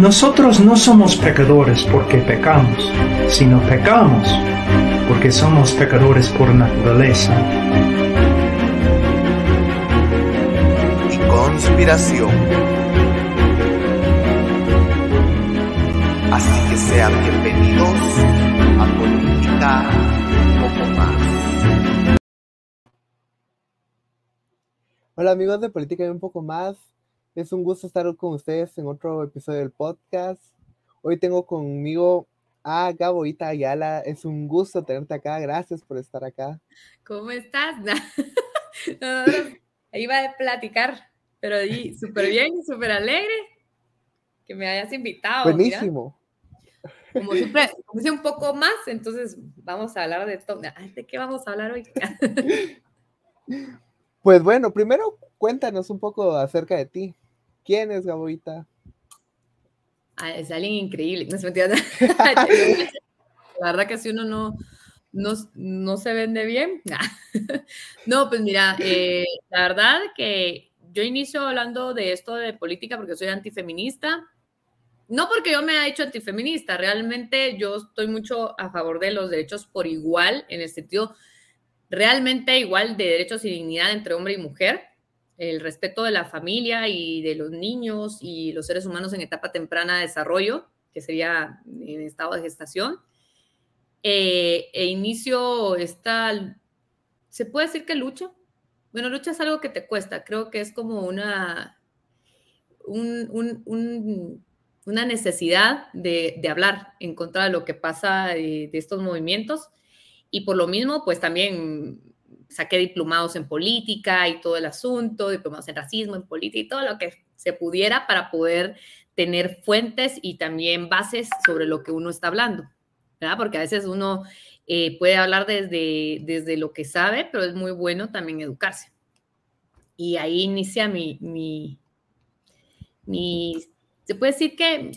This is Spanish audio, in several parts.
Nosotros no somos pecadores porque pecamos, sino pecamos porque somos pecadores por naturaleza. y conspiración. Así que sean bienvenidos a Política un poco más. Hola amigos de Política y un poco más. Es un gusto estar con ustedes en otro episodio del podcast. Hoy tengo conmigo a Gaboita Ayala. Es un gusto tenerte acá. Gracias por estar acá. ¿Cómo estás? No, no, no, iba a platicar, pero súper bien, súper alegre que me hayas invitado. mira. Buenísimo. Como siempre, hice un poco más, entonces vamos a hablar de esto. Ay, ¿De qué vamos a hablar hoy? Pues bueno, primero cuéntanos un poco acerca de ti. ¿Quién es Gaboita? Ah, es alguien increíble. No se mentira. La verdad que si uno no, no, no se vende bien. No, pues mira, eh, la verdad que yo inicio hablando de esto de política porque soy antifeminista. No porque yo me haya hecho antifeminista, realmente yo estoy mucho a favor de los derechos por igual, en el sentido realmente igual de derechos y dignidad entre hombre y mujer, el respeto de la familia y de los niños y los seres humanos en etapa temprana de desarrollo, que sería en estado de gestación. Eh, e inicio esta, ¿se puede decir que lucha? Bueno, lucha es algo que te cuesta, creo que es como una, un- un- un- una necesidad de, de hablar en contra de lo que pasa de, de estos movimientos. Y por lo mismo, pues también saqué diplomados en política y todo el asunto, diplomados en racismo, en política y todo lo que se pudiera para poder tener fuentes y también bases sobre lo que uno está hablando, ¿verdad? Porque a veces uno eh, puede hablar desde, desde lo que sabe, pero es muy bueno también educarse. Y ahí inicia mi, mi, mi, se puede decir que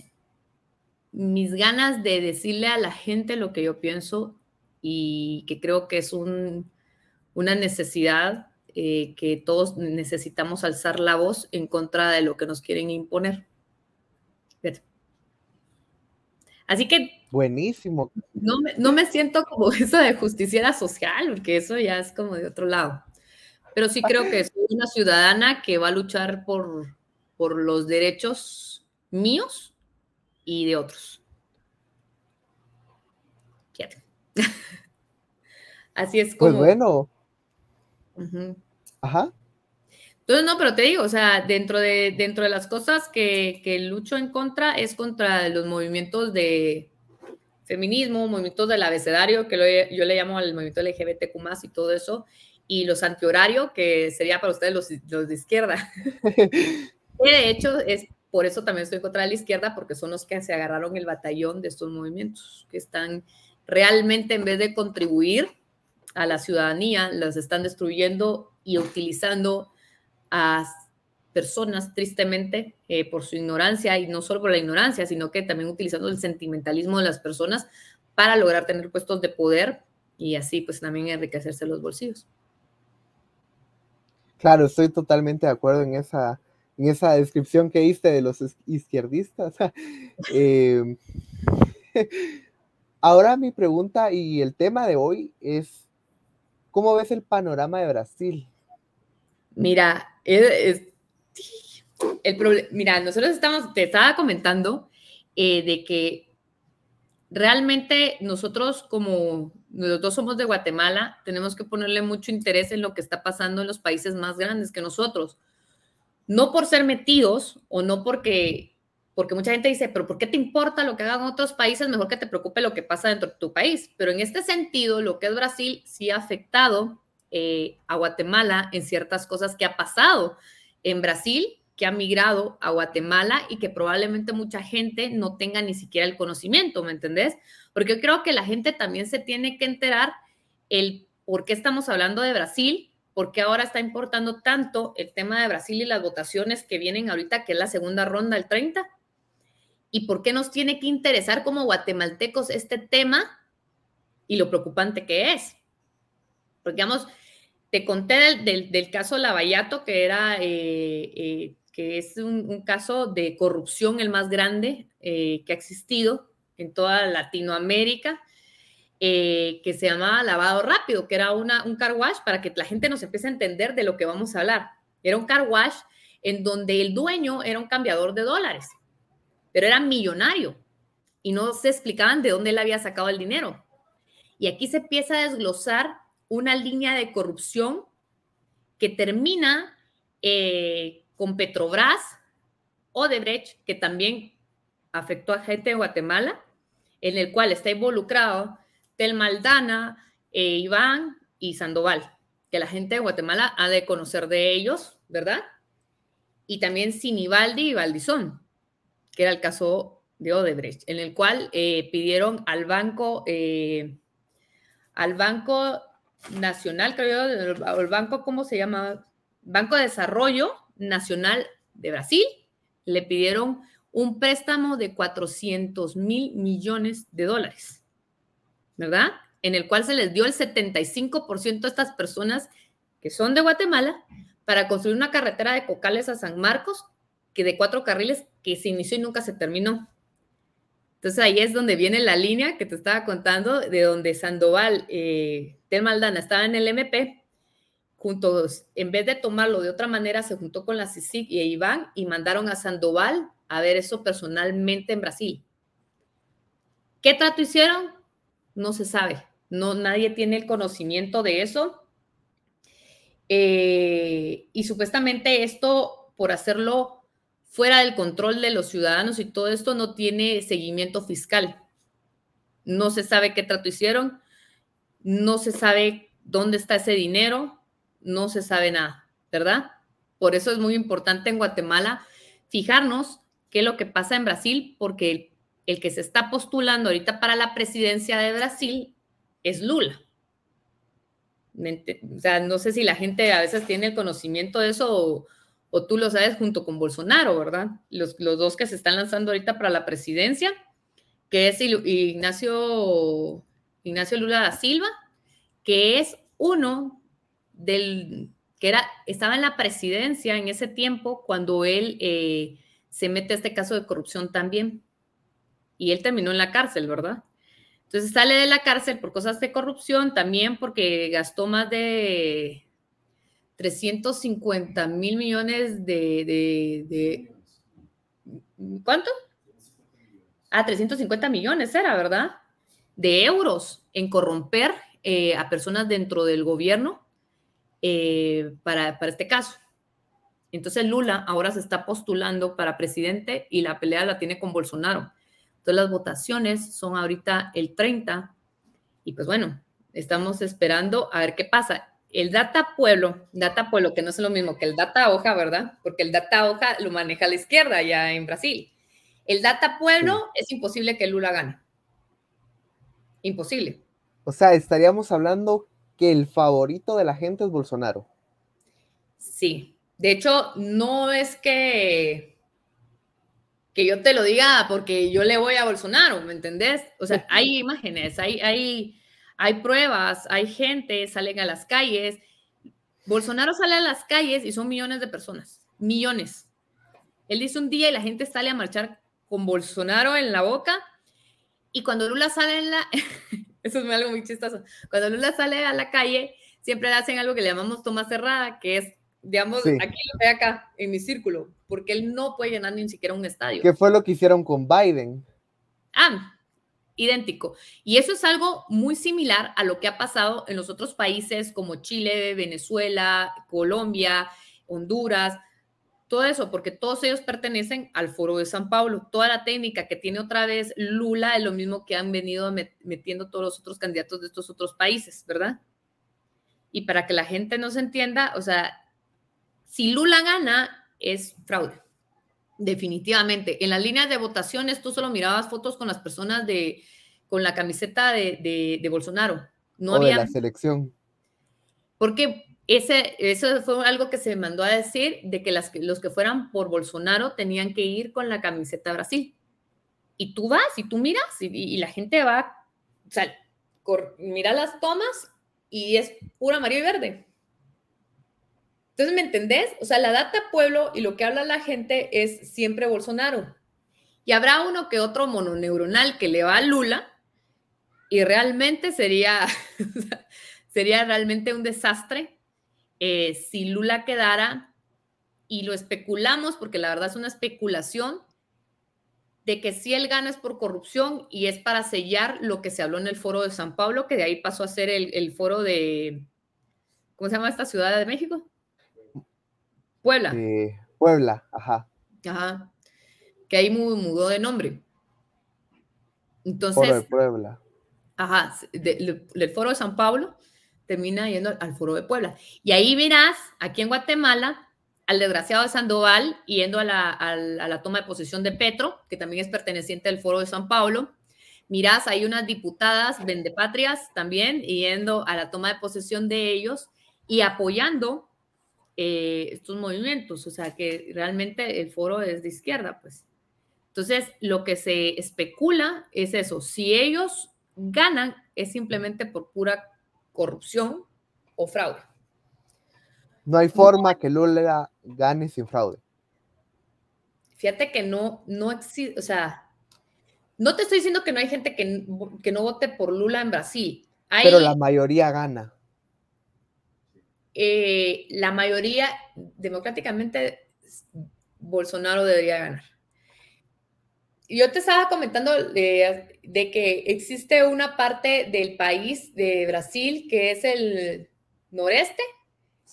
mis ganas de decirle a la gente lo que yo pienso y que creo que es un, una necesidad eh, que todos necesitamos alzar la voz en contra de lo que nos quieren imponer. Así que Buenísimo. no me, no me siento como eso de justiciera social, porque eso ya es como de otro lado. Pero sí creo que soy una ciudadana que va a luchar por, por los derechos míos y de otros. Fíjate. Así es Pues como. Bueno. Ujú. Ajá. Entonces, no, pero te digo, o sea, dentro de, dentro de las cosas que, que lucho en contra es contra los movimientos de feminismo, movimientos del abecedario, que lo- yo le llamo al movimiento LGBTQ y todo eso, y los antihorario, que sería para ustedes los, los de izquierda. De hecho, es por eso también estoy contra la izquierda, porque son los que se agarraron el batallón de estos movimientos, que están realmente, en vez de contribuir a la ciudadanía, las están destruyendo y utilizando a personas, tristemente, eh, por su ignorancia, y no solo por la ignorancia, sino que también utilizando el sentimentalismo de las personas para lograr tener puestos de poder y así, pues también enriquecerse los bolsillos. Claro, estoy totalmente de acuerdo en esa, en esa descripción que diste de los is- izquierdistas. Eh, ahora mi pregunta y el tema de hoy es, ¿cómo ves el panorama de Brasil? Mira, es, es- mira, nosotros estamos, te estaba comentando eh, de que realmente nosotros como los dos somos de Guatemala, tenemos que ponerle mucho interés en lo que está pasando en los países más grandes que nosotros. No por ser metidos o no porque porque mucha gente dice, pero ¿por qué te importa lo que hagan otros países? Mejor que te preocupe lo que pasa dentro de tu país. Pero en este sentido, lo que es Brasil sí ha afectado eh, a Guatemala en ciertas cosas que ha pasado en Brasil, que ha migrado a Guatemala y que probablemente mucha gente no tenga ni siquiera el conocimiento, ¿me entendés? Porque yo creo que la gente también se tiene que enterar el por qué estamos hablando de Brasil, por qué ahora está importando tanto el tema de Brasil y las votaciones que vienen ahorita, que es la segunda ronda, el 30 y por qué nos tiene que interesar como guatemaltecos este tema y lo preocupante que es. Porque, digamos, te conté del, caso Lavallato, que era, eh, eh, que es un, caso de corrupción el más grande eh, que ha existido en toda Latinoamérica, que se llamaba lavado rápido, que era un car wash para que la gente nos empiece a entender de lo que vamos a hablar. Era un car wash en donde el dueño era un cambiador de dólares pero era millonario y no se explicaban de dónde él había sacado el dinero. Y aquí se empieza a desglosar una línea de corrupción que termina eh, con Petrobras, Odebrecht, que también afectó a gente de Guatemala, en el cual está involucrado Tel Maldana, eh, Iván y Sandoval, que la gente de Guatemala ha de conocer de ellos, ¿verdad? Y también Sinibaldi y Valdizón que era el caso de Odebrecht, en el cual eh, pidieron al banco, eh, al Banco Nacional, creo yo, el banco, ¿cómo se llama? Banco de Desarrollo Nacional de Brasil, le pidieron un préstamo de 400 mil millones de dólares, ¿verdad? En el cual se les dio el 75% a estas personas que son de Guatemala para construir una carretera de Cocales a San Marcos que de cuatro carriles que se inició y nunca se terminó. Entonces ahí es donde viene la línea que te estaba contando, de donde Sandoval, eh, Tel Maldana estaba en el MP, juntos, en vez de tomarlo de otra manera, se juntó con la CICIC y Iván y mandaron a Sandoval a ver eso personalmente en Brasil. ¿Qué trato hicieron? No se sabe. No, nadie tiene el conocimiento de eso. Eh, y supuestamente esto, por hacerlo fuera del control de los ciudadanos y todo esto no tiene seguimiento fiscal. No se sabe qué trato hicieron, no se sabe dónde está ese dinero, no se sabe nada, ¿verdad? Por eso es muy importante en Guatemala fijarnos qué es lo que pasa en Brasil, porque el, que se está postulando ahorita para la presidencia de Brasil es Lula. O sea, no sé si la gente a veces tiene el conocimiento de eso o, o tú lo sabes junto con Bolsonaro, ¿verdad? Los, dos que se están lanzando ahorita para la presidencia, que es Ignacio, Ignacio Lula da Silva, que es uno del que era, estaba en la presidencia en ese tiempo cuando él eh, se mete a este caso de corrupción también. Y él terminó en la cárcel, ¿verdad? Entonces sale de la cárcel por cosas de corrupción, también porque gastó más de 350 mil millones de, ¿Cuánto? Ah, 350 millones era, ¿verdad? De euros en corromper eh, a personas dentro del gobierno eh, para, para este caso. Entonces Lula ahora se está postulando para presidente y la pelea la tiene con Bolsonaro. Entonces las votaciones son ahorita el 30 y pues bueno, estamos esperando a ver qué pasa el data pueblo, data pueblo, que no es lo mismo que el data hoja, ¿verdad? Porque el data hoja lo maneja a la izquierda ya en Brasil. El data pueblo es imposible que Lula gane. Imposible. O sea, estaríamos hablando que el favorito de la gente es Bolsonaro. Sí. De hecho, no es que que yo te lo diga porque yo le voy a Bolsonaro, ¿me entendés? O sea, hay imágenes, hay, hay, hay pruebas, hay gente, salen a las calles. Bolsonaro sale a las calles y son millones de personas, millones. Él dice un día y la gente sale a marchar con Bolsonaro en la boca. Y cuando Lula sale en la... Eso es algo muy chistoso. Cuando Lula sale a la calle, siempre hacen algo que le llamamos toma cerrada, que es, digamos, aquí lo ve acá, en mi círculo, porque él no puede llenar ni siquiera un estadio. ¿Qué fue lo que hicieron con Biden? Ah, idéntico. Y eso es algo muy similar a lo que ha pasado en los otros países como Chile, Venezuela, Colombia, Honduras, todo eso, porque todos ellos pertenecen al Foro de San Pablo. Toda la técnica que tiene otra vez Lula es lo mismo que han venido metiendo todos los otros candidatos de estos otros países, ¿verdad? Y para que la gente no se entienda, o sea, si Lula gana, es fraude. Definitivamente. En las líneas de votaciones tú solo mirabas fotos con las personas de, con la camiseta de, de, Bolsonaro. No o había... de la selección. Porque ese, eso fue algo que se mandó a decir de que las, los que fueran por Bolsonaro tenían que ir con la camiseta Brasil. Y tú vas y tú miras y, la gente va, o sea, mira las tomas y es pura amarillo y verde. Entonces, ¿me entendés? O sea, la data pueblo y lo que habla la gente es siempre Bolsonaro. Y habrá uno que otro mononeuronal que le va a Lula y realmente sería, sería realmente un desastre eh, si Lula quedara y lo especulamos, porque la verdad es una especulación, de que si él gana es por corrupción y es para sellar lo que se habló en el foro de San Pablo, que de ahí pasó a ser el, el foro de, ¿cómo se llama esta ciudad de México? Puebla. Puebla, ajá. Ajá. Que ahí mudó de nombre. Entonces. Foro de Puebla. Ajá, del foro de San Pablo termina yendo al foro de Puebla. Y ahí verás, aquí en Guatemala, al desgraciado de Sandoval yendo a la, a la toma de posesión de Petro, que también es perteneciente al foro de San Pablo. Mirás, hay unas diputadas vendepatrias también yendo a la toma de posesión de ellos y apoyando eh, estos movimientos, o sea que realmente el foro es de izquierda, pues. Entonces, lo que se especula es eso, si ellos ganan es simplemente por pura corrupción o fraude. No hay forma que Lula gane sin fraude. Fíjate que no, no existe, o sea, no te estoy diciendo que no hay gente que, que no vote por Lula en Brasil. Pero la mayoría gana. Eh, la mayoría democráticamente Bolsonaro debería ganar. Yo te estaba comentando de, que existe una parte del país de Brasil que es el noreste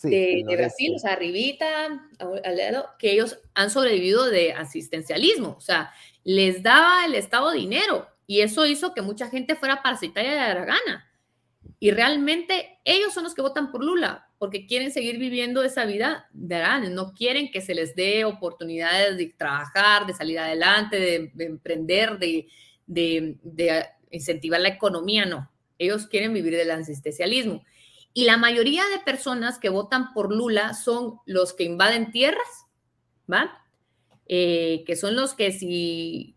de, Brasil, o sea, arribita, al lado, que ellos han sobrevivido de asistencialismo, o sea, les daba el Estado dinero y eso hizo que mucha gente fuera parasitaria de la gana. Y realmente ellos son los que votan por Lula, porque quieren seguir viviendo esa vida de grandes, no quieren que se les dé oportunidades de trabajar, de salir adelante, de, emprender, de, de, incentivar la economía, no. Ellos quieren vivir del asistencialismo. Y la mayoría de personas que votan por Lula son los que invaden tierras, ¿va? Eh, que son los que si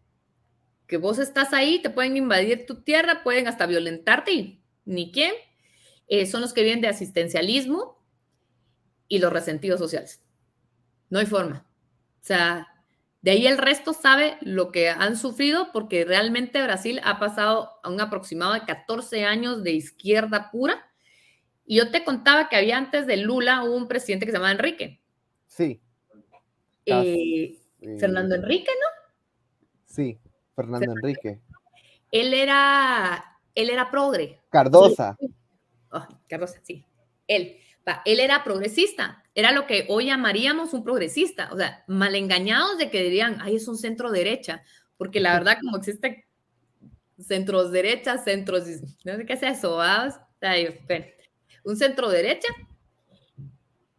que vos estás ahí, te pueden invadir tu tierra, pueden hasta violentarte y ni quién, eh, son los que vienen de asistencialismo y los resentidos sociales. No hay forma. O sea, de ahí el resto sabe lo que han sufrido porque realmente Brasil ha pasado a un aproximado de 14 años de izquierda pura. Y yo te contaba que había antes de Lula un presidente que se llamaba Enrique. Sí. Eh, Fernando Enrique, ¿no? Sí, Fernando Enrique. Él era él era progre. Cardosa. Oh, Cardosa, sí. Él. él era progresista. Era lo que hoy llamaríamos un progresista. O sea, mal engañados de que dirían, ay, es un centro derecha. Porque la verdad, como existe centros derecha, centros, no sé qué es eso, un centro derecha,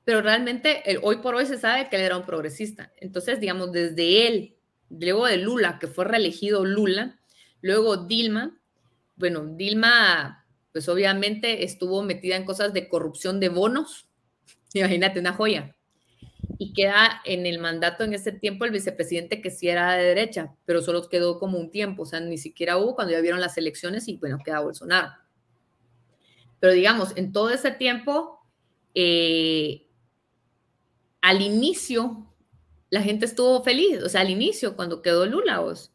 pero realmente hoy por hoy se sabe que él era un progresista. Entonces, digamos, desde él, luego de Lula, que fue reelegido Lula, luego Dilma, bueno, Dilma, pues obviamente estuvo metida en cosas de corrupción de bonos. Imagínate, una joya. Y queda en el mandato en ese tiempo el vicepresidente que sí era de derecha, pero solo quedó como un tiempo, o sea, ni siquiera hubo cuando ya vieron las elecciones y bueno, queda Bolsonaro. Pero digamos, en todo ese tiempo, eh, al inicio, la gente estuvo feliz, o sea, al inicio, cuando quedó Lula, vos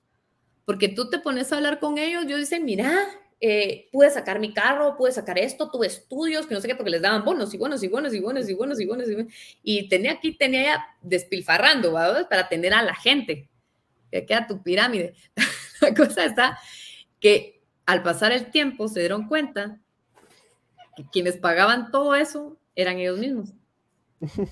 porque tú te pones a hablar con ellos, yo dicen, mira, eh, pude sacar mi carro, pude sacar esto, tuve estudios, que no sé qué, porque les daban bonos y bonos y bonos y bonos y bonos y bonos. Y, tenía aquí, tenía ya despilfarrando, ¿verdad? Para atender a la gente. Que queda tu pirámide. la cosa está que al pasar el tiempo se dieron cuenta que quienes pagaban todo eso eran ellos mismos.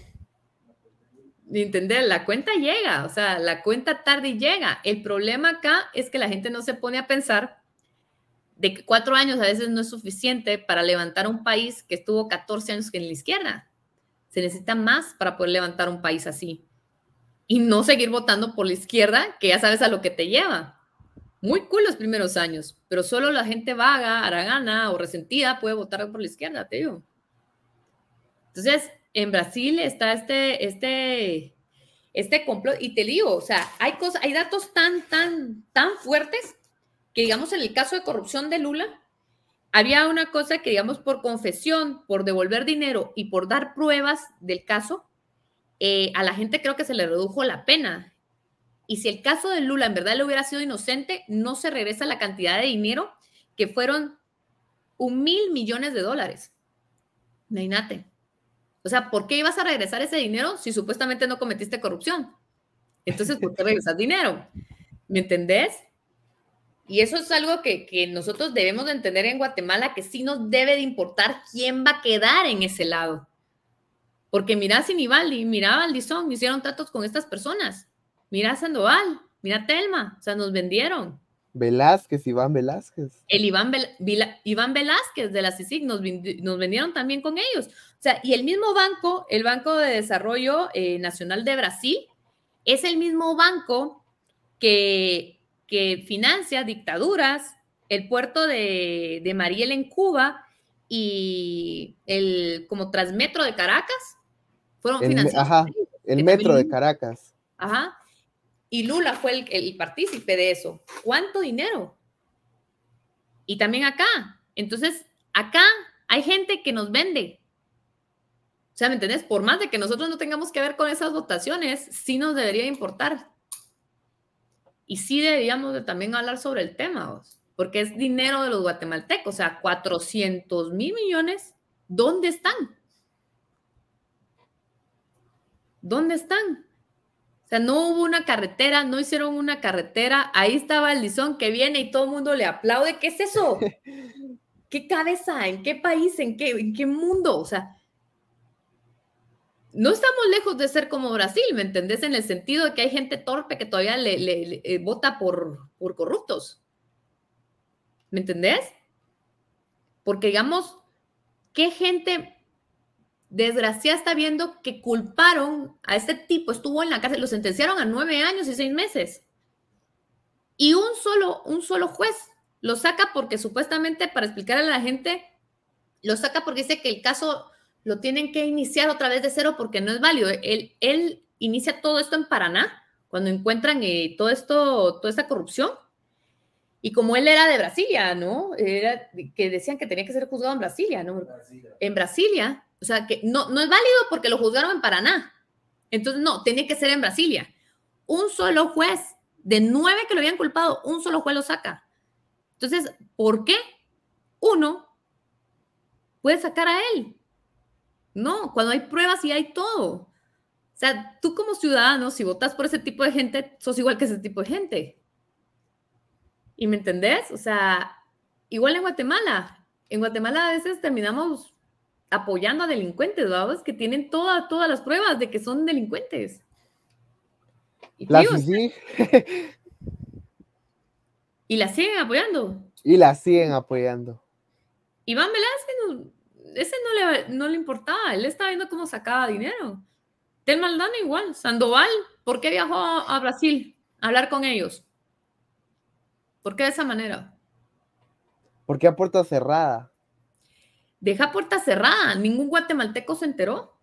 ¿Entender? La cuenta llega, o sea, la cuenta tarde y llega. El problema acá es que la gente no se pone a pensar de que cuatro años a veces no es suficiente para levantar un país que estuvo 14 años en la izquierda. Se necesita más para poder levantar un país así. Y no seguir votando por la izquierda, que ya sabes a lo que te lleva. Muy cool los primeros años, pero solo la gente vaga, aragana o resentida puede votar por la izquierda, te digo. Entonces, en Brasil está este, este, este complot, y te digo, o sea, hay cosas, hay datos tan, tan, tan fuertes digamos, en el caso de corrupción de Lula, había una cosa que, digamos, por confesión, por devolver dinero y por dar pruebas del caso, eh, a la gente creo que se le redujo la pena. Y si el caso de Lula en verdad le hubiera sido inocente, no se regresa la cantidad de dinero que fueron un mil millones de dólares. Imagínate. O sea, ¿por qué ibas a regresar ese dinero si supuestamente no cometiste corrupción? Entonces, ¿por qué regresas dinero? ¿Me entendés? Y eso es algo que, que, nosotros debemos de entender en Guatemala, que sí nos debe de importar quién va a quedar en ese lado. Porque mira Sinibaldi, mira Valdizón, hicieron tratos con estas personas. Mira Sandoval, mira Telma, o sea, nos vendieron. Velázquez, Iván Velázquez. El Iván, Iván Velázquez de la CICIG nos, nos, vendieron también con ellos. O sea, y el mismo banco, el Banco de Desarrollo eh, Nacional de Brasil, es el mismo banco que, que financia dictaduras, el puerto de, de Mariel en Cuba y el como Transmetro de Caracas fueron financiados. Ajá, el metro de Caracas. Ajá. Y Lula fue el, el partícipe de eso. ¿Cuánto dinero? Y también acá. Entonces, acá hay gente que nos vende. O sea, ¿me entendés? Por más de que nosotros no tengamos que ver con esas votaciones, sí nos debería importar. Y sí deberíamos de también hablar sobre el tema, porque es dinero de los guatemaltecos, o sea, 400 mil millones, ¿dónde están? ¿Dónde están? O sea, no hubo una carretera, no hicieron una carretera. Ahí estaba el Lizón que viene y todo el mundo le aplaude. ¿Qué es eso? ¿Qué cabeza? ¿En qué país? ¿En qué, en qué mundo? O sea, no estamos lejos de ser como Brasil, ¿me entendés? En el sentido de que hay gente torpe que todavía le, eh, vota por, por corruptos. ¿Me entendés? Porque digamos, ¿qué gente desgraciada está viendo que culparon a este tipo, estuvo en la cárcel, lo sentenciaron a nueve años y seis meses. Y un solo, un solo juez lo saca porque supuestamente, para explicarle a la gente, lo saca porque dice que el caso lo tienen que iniciar otra vez de cero porque no es válido. Él, él inicia todo esto en Paraná, cuando encuentran eh, todo esto, toda esta corrupción. Y como él era de Brasilia, ¿no? Era, que decían que tenía que ser juzgado en Brasilia, ¿no? En Brasilia o sea, que no, no es válido porque lo juzgaron en Paraná. Entonces, no, tenía que ser en Brasilia. Un solo juez, de nueve que lo habían culpado, un solo juez lo saca. Entonces, ¿por qué uno puede sacar a él? No, cuando hay pruebas y hay todo. O sea, tú como ciudadano, si votas por ese tipo de gente, sos igual que ese tipo de gente. ¿Y me entendés? O sea, igual en Guatemala. En Guatemala a veces terminamos apoyando a delincuentes, ¿verdad? Que tienen todas las pruebas de que son delincuentes. Y, la sí. y la siguen apoyando. Y la siguen apoyando. Iván Velázquez, ese no le, no le importaba, él estaba viendo cómo sacaba dinero. Tel Maldana igual, Sandoval, ¿por qué viajó a Brasil a hablar con ellos? ¿Por qué de esa manera? Porque a puerta cerrada deja puerta cerrada, ningún guatemalteco se enteró.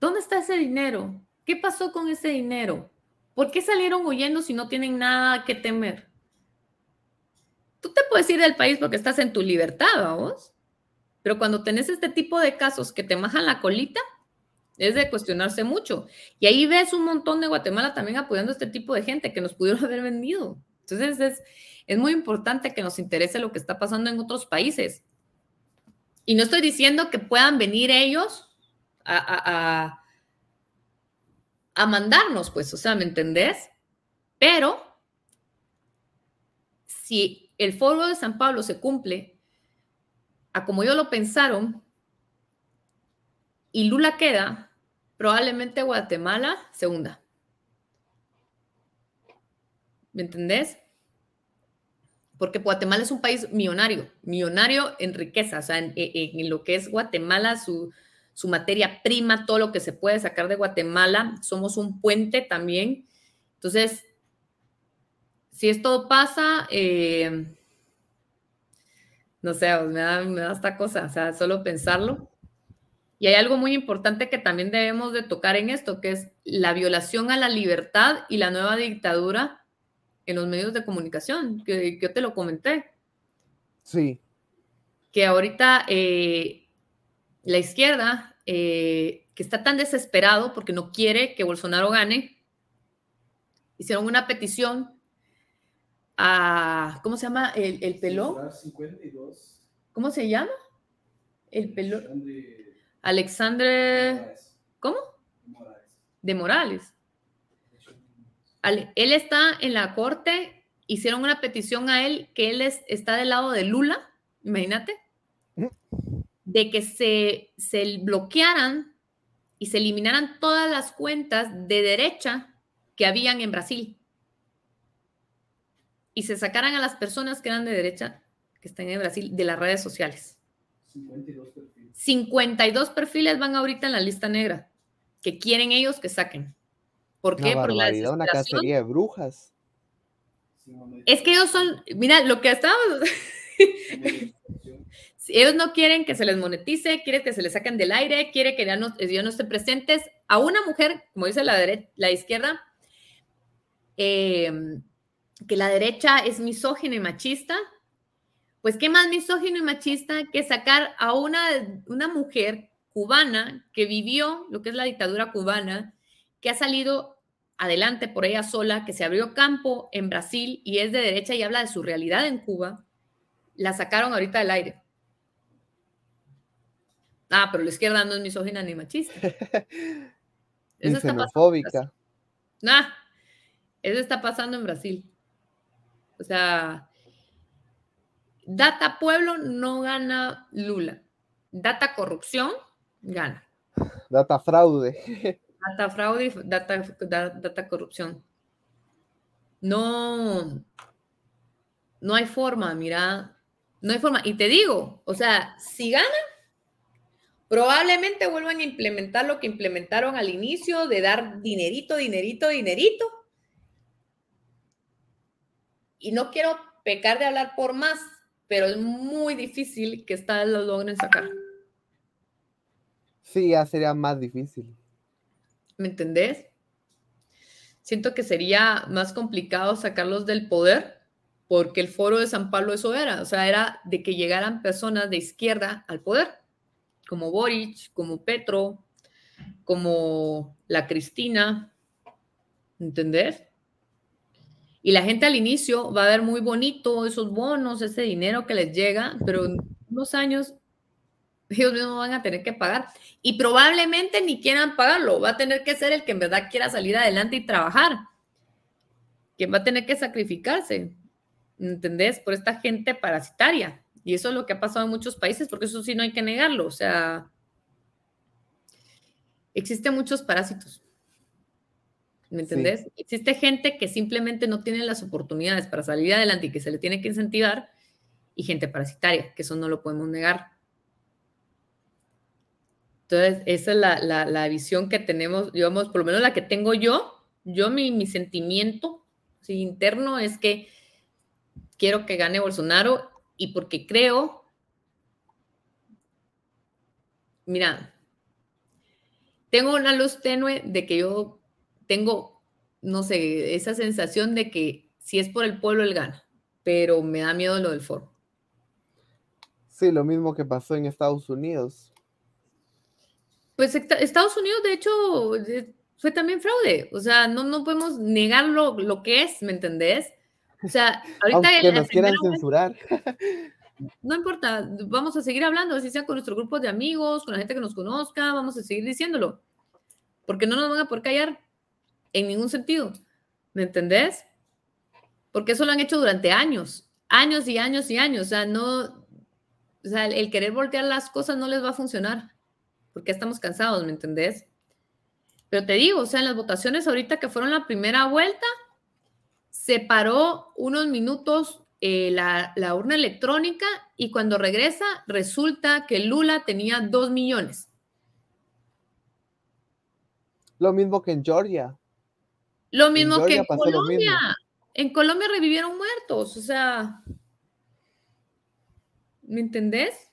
¿Dónde está ese dinero? ¿Qué pasó con ese dinero? ¿Por qué salieron huyendo si no tienen nada que temer? Tú te puedes ir del país porque estás en tu libertad, vamos. Pero cuando tenés este tipo de casos que te majan la colita, es de cuestionarse mucho. Y ahí ves un montón de Guatemala también apoyando a este tipo de gente que nos pudieron haber vendido. Entonces es, es muy importante que nos interese lo que está pasando en otros países. Y no estoy diciendo que puedan venir ellos a, a, mandarnos, pues, o sea, ¿me entendés? Pero si el foro de San Pablo se cumple a como ellos lo pensaron y Lula queda, probablemente Guatemala segunda. ¿Me entendés? Porque Guatemala es un país millonario, millonario en riqueza, o sea, en, en lo que es Guatemala, su, su materia prima, todo lo que se puede sacar de Guatemala. Somos un puente también. Entonces, si esto pasa, eh, no sé, me da, me da esta cosa, o sea, solo pensarlo. Y hay algo muy importante que también debemos de tocar en esto, que es la violación a la libertad y la nueva dictadura en los medios de comunicación, que, yo te lo comenté. Sí. Que ahorita eh, la izquierda, eh, que está tan desesperado porque no quiere que Bolsonaro gane, hicieron una petición a, ¿cómo se llama? El, el pelón. ¿Cómo se llama? El pelón. Alexandre. ¿Cómo? De Morales. Él está en la corte, hicieron una petición a él que él está del lado de Lula, imagínate de que se, se bloquearan y se eliminaran todas las cuentas de derecha que habían en Brasil. Y se sacaran a las personas que eran de derecha, que están en Brasil, de las redes sociales. 52 perfiles. 52 perfiles van ahorita en la lista negra, que quieren ellos que saquen. ¿Por qué? Por la una cacería de brujas. Es que ellos son, mira, lo que estábamos... ellos no quieren que se les monetice, quieren que se les saquen del aire, quieren que ya no, ya no estén presentes. A una mujer, como dice la, derecha, la izquierda, em, que la derecha es misógina y machista, pues qué más misógino y machista que sacar a una, una mujer cubana que vivió lo que es la dictadura cubana, que ha salido adelante por ella sola, que se abrió campo en Brasil y es de derecha y habla de su realidad en Cuba, la sacaron ahorita del aire. Ah, pero la izquierda no es misógina ni machista. Eso xenofóbica. Nah, eso está pasando en Brasil. O sea, data pueblo no gana Lula. Data corrupción gana. Data fraude. Data fraude, data, data corrupción. No, no hay forma, mira, no hay forma. Y te digo, o sea, si gana, Probablemente vuelvan a implementar lo que implementaron al inicio de dar dinerito, dinerito, dinerito. Y no quiero pecar de hablar por más, pero es muy difícil que esta vez lo logren sacar. Sí, ya sería más difícil. ¿Me entendés? Siento que sería más complicado sacarlos del poder porque el foro de San Pablo eso era, o sea, era de que llegaran personas de izquierda al poder como Boric, como Petro, como la Cristina, ¿entendés? Y la gente al inicio va a ver muy bonito esos bonos, ese dinero que les llega, pero en unos años ellos mismos van a tener que pagar. Y probablemente ni quieran pagarlo, va a tener que ser el que en verdad quiera salir adelante y trabajar, que va a tener que sacrificarse, ¿entendés? Por esta gente parasitaria. Y eso es lo que ha pasado en muchos países, porque eso sí no hay que negarlo. O sea, existen muchos parásitos. ¿Me entendés? Existe gente que simplemente no tiene las oportunidades para salir adelante y que se le tiene que incentivar, y gente parasitaria, que eso no lo podemos negar. Entonces, esa es la, visión que tenemos, digamos, por lo menos la que tengo yo. Yo, mi, mi sentimiento interno es que quiero que gane Bolsonaro y porque creo, mira, tengo una luz tenue de que yo tengo, no sé, esa sensación de que si es por el pueblo, él gana, pero me da miedo lo del foro. Sí, lo mismo que pasó en Estados Unidos. Pues Estados Unidos, de hecho, fue también fraude. O sea, no, no podemos negar lo, lo que es, ¿me entendés? O sea, ahorita. Aunque nos quieran censurar. No importa, vamos a seguir hablando, así sea con nuestro grupo de amigos, con la gente que nos conozca, vamos a seguir diciéndolo. Porque no nos van a poder callar en ningún sentido. ¿Me entendés? Porque eso lo han hecho durante años. años y años y años. O sea, no, o sea, el querer voltear las cosas no les va a funcionar, porque estamos cansados, ¿me entendés? Pero te digo, o sea, en las votaciones ahorita que fueron la primera vuelta, se paró unos minutos eh, la, la, urna electrónica y cuando regresa resulta que Lula tenía dos millones. Lo mismo que en Georgia. Lo mismo que en Colombia. En Colombia revivieron muertos, o sea, ¿me entendés?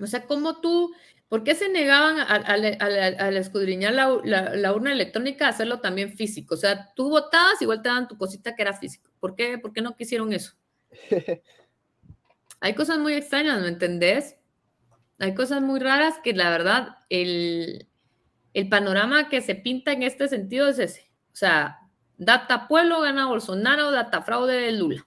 O sea, ¿cómo tú, por qué se negaban al escudriñar la, urna electrónica a hacerlo también físico? O sea, tú votabas, igual te daban tu cosita que era físico. ¿Por qué, ¿Por qué no quisieron eso? Hay cosas muy extrañas, ¿me entendés? Hay cosas muy raras que la verdad, el, el panorama que se pinta en este sentido es ese. O sea, data pueblo gana Bolsonaro, data fraude de Lula.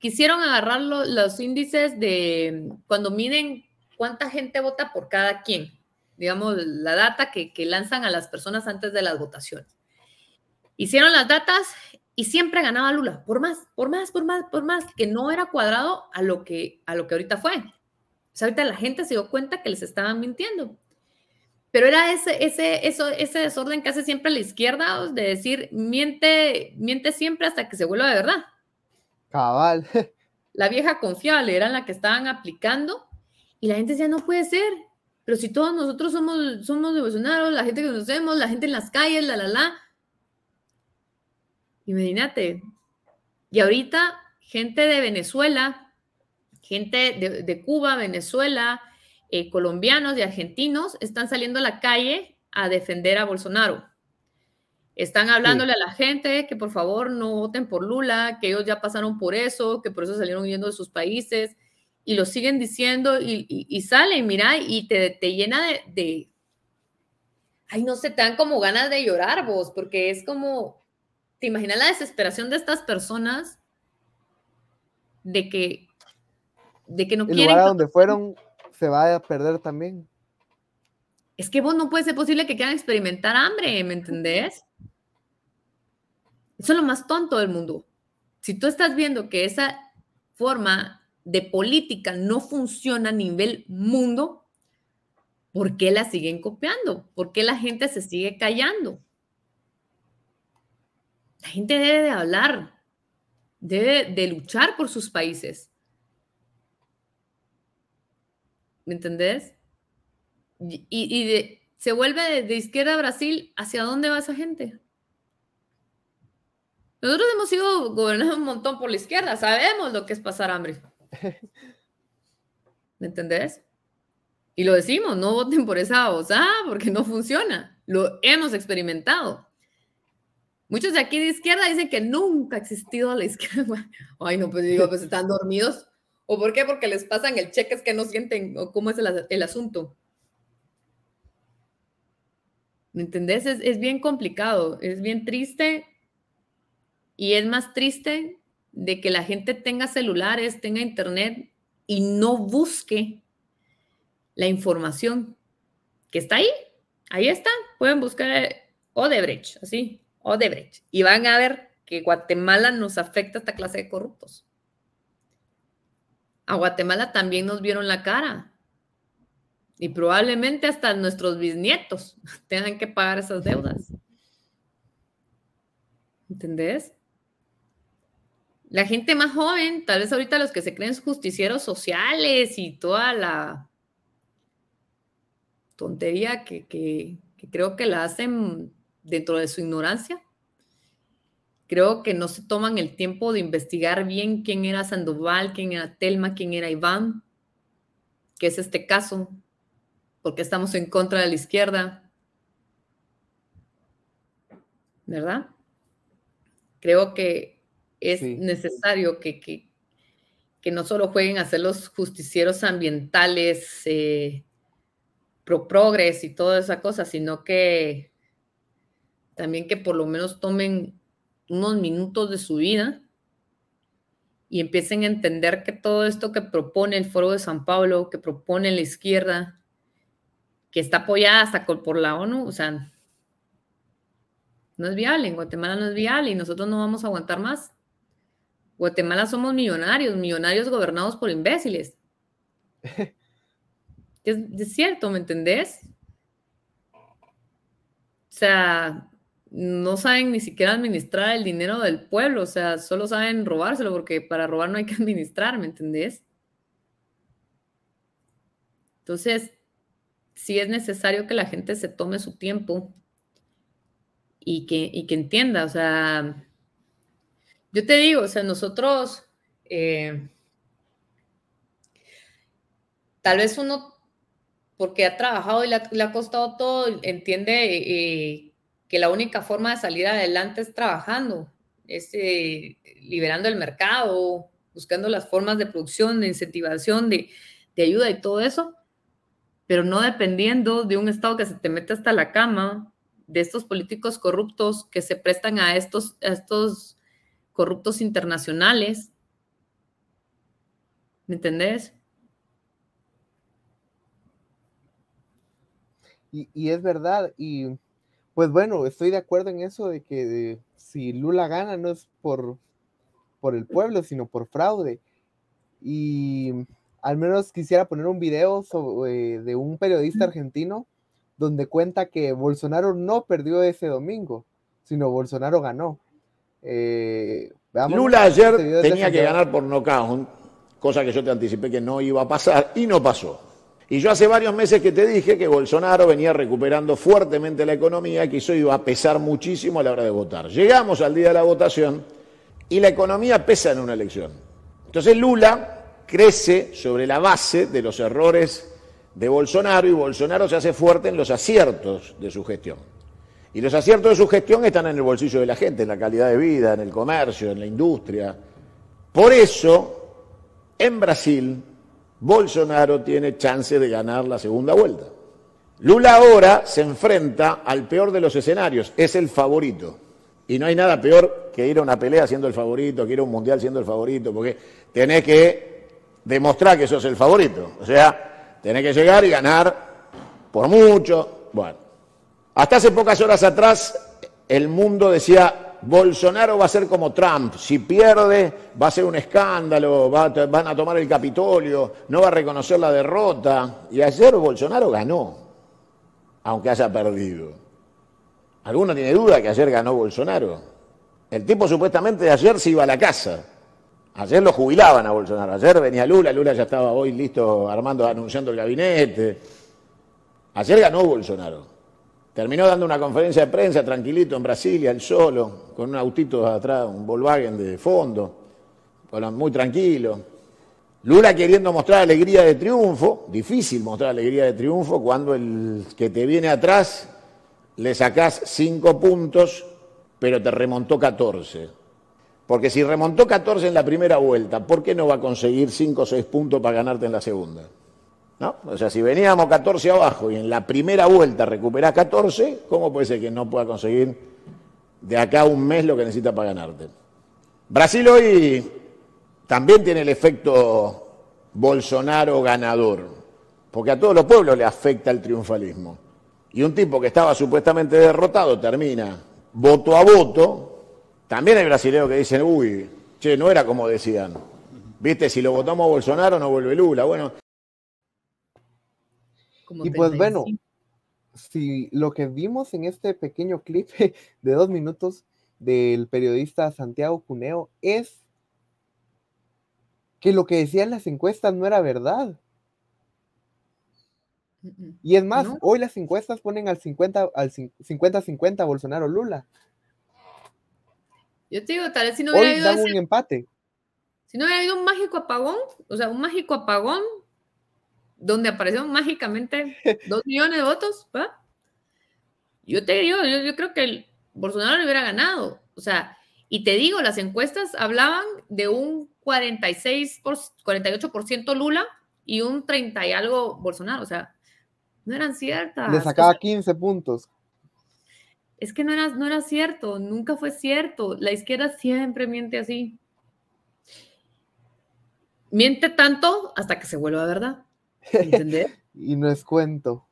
Quisieron agarrar los índices de cuando miden cuánta gente vota por cada quien, digamos, la data que, que lanzan a las personas antes de las votaciones. Hicieron las datas y siempre ganaba Lula, por más, por más, por más, por más, que no era cuadrado a lo que, a lo que ahorita fue. O sea, ahorita la gente se dio cuenta que les estaban mintiendo. Pero era ese, ese, eso, ese desorden que hace siempre la izquierda, de decir, miente, miente siempre hasta que se vuelva de verdad. Cabal. La vieja confiable era la que estaban aplicando y la gente decía, no puede ser. Pero si todos nosotros somos, somos de Bolsonaro, la gente que conocemos, la gente en las calles, la, la, la. Imagínate. Y ahorita, gente de Venezuela, gente de, de Cuba, Venezuela, eh, colombianos y argentinos están saliendo a la calle a defender a Bolsonaro. Están hablándole a la gente que por favor no voten por Lula, que ellos ya pasaron por eso, que por eso salieron huyendo de sus países y lo siguen diciendo y, salen, mira, y te, te llena de, de, ay, no sé, te dan como ganas de llorar vos, porque es como, ¿te imaginas la desesperación de estas personas de que, de que no el quieren... Lugar a donde fueron se va a perder también. Es que vos no puede ser posible que quieran experimentar hambre, ¿me entendés? Eso es lo más tonto del mundo. Si tú estás viendo que esa forma de política no funciona a nivel mundo, ¿por qué la siguen copiando? ¿Por qué la gente se sigue callando? La gente debe de hablar, debe de luchar por sus países. ¿Me entendés? Y, se vuelve de, izquierda a Brasil, ¿hacia dónde va esa gente? Nosotros hemos sido gobernados un montón por la izquierda, sabemos lo que es pasar hambre. ¿Me entendés? Y lo decimos, no voten por esa ah, porque no funciona. Lo hemos experimentado. Muchos de aquí de izquierda dicen que nunca ha existido la izquierda. Ay, no, pues digo, pues están dormidos. ¿O por qué? Porque les pasan el cheque, es que no sienten, o cómo es el, asunto. ¿Me entendés? Es, bien complicado, es bien triste y es más triste de que la gente tenga celulares, tenga internet y no busque la información que está ahí. Ahí está. Pueden buscar eh, Odebrecht, así, Odebrecht. Y van a ver que Guatemala nos afecta a esta clase de corruptos. A Guatemala también nos vieron la cara. Y probablemente hasta nuestros bisnietos tengan que pagar esas deudas. ¿Entendés? La gente más joven, tal vez ahorita los que se creen justicieros sociales y toda la tontería que, que creo que la hacen dentro de su ignorancia, creo que no se toman el tiempo de investigar bien quién era Sandoval, quién era Telma, quién era Iván, que es este caso, porque estamos en contra de la izquierda. ¿Verdad? Creo que es necesario que, que, no solo jueguen a ser los justicieros ambientales, eh, pro progres y toda esa cosa, sino que también que por lo menos tomen unos minutos de su vida y empiecen a entender que todo esto que propone el Foro de San Pablo, que propone la izquierda, que está apoyada hasta por la ONU, o sea, no es viable, en Guatemala no es viable y nosotros no vamos a aguantar más. Guatemala somos millonarios, millonarios gobernados por imbéciles. es, es cierto, ¿me entendés? O sea, no saben ni siquiera administrar el dinero del pueblo, o sea, solo saben robárselo porque para robar no hay que administrar, ¿me entendés? Entonces, sí es necesario que la gente se tome su tiempo y que, que entienda, o sea, yo te digo, o sea, nosotros, eh, tal vez uno, porque ha trabajado y le ha, costado todo, entiende eh, que la única forma de salir adelante es trabajando, es eh, liberando el mercado, buscando las formas de producción, de incentivación, de, ayuda y todo eso, pero no dependiendo de un Estado que se te mete hasta la cama, de estos políticos corruptos que se prestan a estos, estos corruptos internacionales. ¿Me entendés? Y, es verdad, y pues bueno, estoy de acuerdo en eso de que si Lula gana no es por, por el pueblo, sino por fraude. Y al menos quisiera poner un video sobre, de un periodista argentino donde cuenta que Bolsonaro no perdió ese domingo, sino Bolsonaro ganó. Eh, Lula ayer tenía que ganar por nocaut, cosa que yo te anticipé que no iba a pasar y no pasó. Y yo hace varios meses que te dije que Bolsonaro venía recuperando fuertemente la economía que eso iba a pesar muchísimo a la hora de votar. Llegamos al día de la votación y la economía pesa en una elección. Entonces Lula crece sobre la base de los errores de Bolsonaro y Bolsonaro se hace fuerte en los aciertos de su gestión. Y los aciertos de su gestión están en el bolsillo de la gente, en la calidad de vida, en el comercio, en la industria. Por eso, en Brasil, Bolsonaro tiene chance de ganar la segunda vuelta. Lula ahora se enfrenta al peor de los escenarios, es el favorito. Y no hay nada peor que ir a una pelea siendo el favorito, que ir a un mundial siendo el favorito, porque tenés que demostrar que sos el favorito. O sea, tenés que llegar y ganar por mucho. Bueno, hasta hace pocas horas atrás el mundo decía, Bolsonaro va a ser como Trump, si pierde va a ser un escándalo, van a tomar el Capitolio, no va a reconocer la derrota. Y ayer Bolsonaro ganó, aunque haya perdido. ¿Alguno tiene duda que ayer ganó Bolsonaro? El tipo supuestamente de ayer se iba a la casa. Ayer lo jubilaban a Bolsonaro. Ayer venía Lula, Lula ya estaba hoy listo armando, anunciando el gabinete. Ayer ganó Bolsonaro. Terminó dando una conferencia de prensa tranquilito en Brasilia, el solo, con un autito atrás, un Volkswagen de fondo, muy tranquilo. Lula queriendo mostrar alegría de triunfo, difícil mostrar alegría de triunfo cuando el que te viene atrás le sacás cinco puntos, pero te remontó 14. Porque si remontó 14 en la primera vuelta, ¿por qué no va a conseguir 5 o 6 puntos para ganarte en la segunda? ¿No? O sea, si veníamos 14 abajo y en la primera vuelta recuperás 14, ¿cómo puede ser que no pueda conseguir de acá a un mes lo que necesita para ganarte? Brasil hoy también tiene el efecto Bolsonaro ganador, porque a todos los pueblos le afecta el triunfalismo. Y un tipo que estaba supuestamente derrotado termina voto a voto, también hay brasileños que dicen, uy, che, no era como decían. Viste, si lo votamos a Bolsonaro no vuelve Lula. Bueno. Y pues bueno, si lo que vimos en este pequeño clip de dos minutos del periodista Santiago Cuneo es que lo que decían las encuestas no era verdad. Y es más, hoy las encuestas ponen al 50 al 50-50 Bolsonaro Lula. Yo te digo, tal vez si no hubiera habido un empate. Si no hubiera habido un mágico apagón, o sea, un mágico apagón donde aparecieron mágicamente dos millones de votos, ¿va? Yo te digo, yo, creo que el Bolsonaro le hubiera ganado. O sea, y te digo, las encuestas hablaban de un 46 por, 48% Lula y un 30 y algo Bolsonaro. O sea, no eran ciertas. Le sacaba 15 puntos es que no era, no era cierto, nunca fue cierto. La izquierda siempre miente así. Miente tanto hasta que se vuelva verdad. ¿Entendés? y no es cuento.